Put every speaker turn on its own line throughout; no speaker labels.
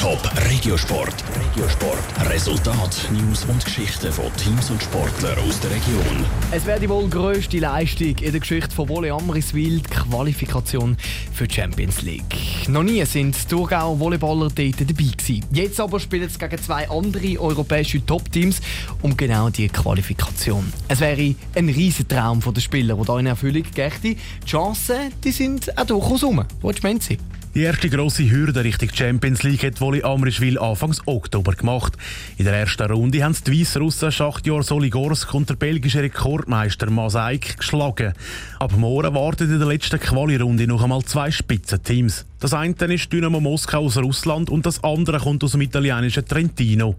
Top Regiosport. Regiosport. Resultat, News und Geschichten von Teams und Sportlern aus der Region.
Es wäre die wohl grösste Leistung in der Geschichte von Volley Amriswil, die Qualifikation für die Champions League. Noch nie sind die Thurgau Volleyballer dort dabei gewesen. Jetzt aber spielen sie gegen zwei andere europäische Top-Teams um genau diese Qualifikation. Es wäre ein riesen Traum der Spieler, der hier in Erfüllung geht. Die Chancen die sind auch durchaus rum. Meinst du?
Die erste grosse Hürde Richtung Champions League hat Volley Amrischwil Anfangs Oktober gemacht. In der ersten Runde haben die Weißrussen Schachtjor Soligorsk und der belgische Rekordmeister Masaik geschlagen. Ab morgen warten in der letzten Quali-Runde noch einmal zwei Spitzenteams. Das eine ist Dynamo Moskau aus Russland und das andere kommt aus dem italienischen Trentino.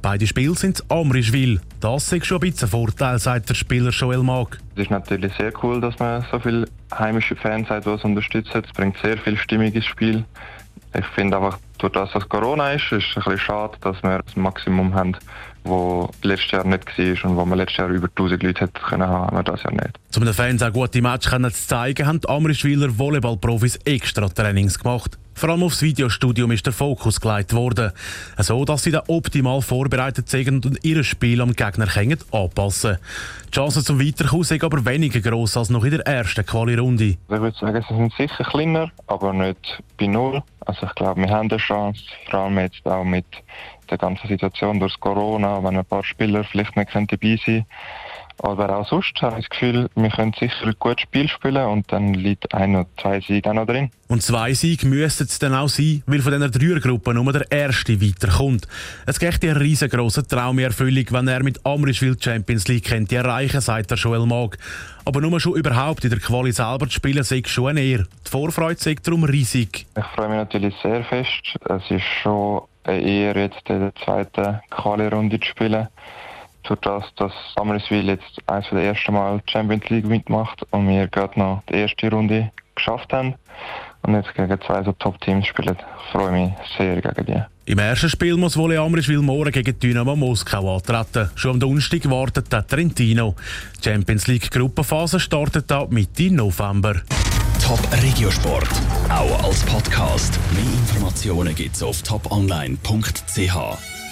Beide Spiele sind Amrischwil. Das ist schon ein bisschen Vorteil, sagt der Spieler Joel Mag.
Es ist natürlich sehr cool, dass man so viele heimische Fans hat, die es unterstützen. Es bringt sehr viel Stimmung ins Spiel. Ich finde einfach, durch das, was Corona ist, ist es ein bisschen schade, dass wir das Maximum haben, das letztes Jahr nicht war und wo wir letztes Jahr über 1000 Leute hätten können haben, wir das ja nicht.
Um den Fans auch gute Matches zu zeigen, haben die Amrischwiler Volleyballprofis extra Trainings gemacht. Vor allem aufs Videostudium ist der Fokus gelegt worden. So, dass sie da optimal vorbereitet sind und ihr Spiel am Gegner können anpassen Die Chancen zum Weiterkommen sind aber weniger gross als noch in der ersten Quali-Runde. Ich
würde sagen, sie sind sicher kleiner, aber nicht bei Null. Also ich glaube, wir haben eine Chance, vor allem jetzt auch mit der ganzen Situation durch Corona, wenn ein paar Spieler vielleicht nicht dabei sein können aber auch sonst habe ich das Gefühl, wir können sicher ein gutes Spiel spielen und dann liegt ein oder zwei Siege auch noch drin.
Und zwei Siege müssten es dann auch sein, weil von dieser Dreiergruppe nur der erste weiterkommt. Es geht eine riesengroße Traumerfüllung, wenn er mit Amriswil Champions League könnte erreichen, sagt der Joel Mag. Aber nur schon überhaupt in der Quali selber zu spielen, sei schon eine Ehre. Die Vorfreude sei darum riesig.
Ich freue mich natürlich sehr fest. Es ist schon Ehre, jetzt in der zweiten Quali-Runde zu spielen durch das, dass Amriswil jetzt eines der ersten Mal die Champions League mitmacht und wir gerade noch die erste Runde geschafft haben und jetzt gegen zwei so Top-Teams spielen, freue mich sehr gegen die.
Im ersten Spiel muss wohl Amriswil morgen gegen Dynamo Moskau antreten. Schon am Donnerstag wartet der Trentino. Die Champions League Gruppenphase startet ab Mitte November.
Top Regiosport, auch als Podcast. Mehr Informationen gibt's auf toponline.ch.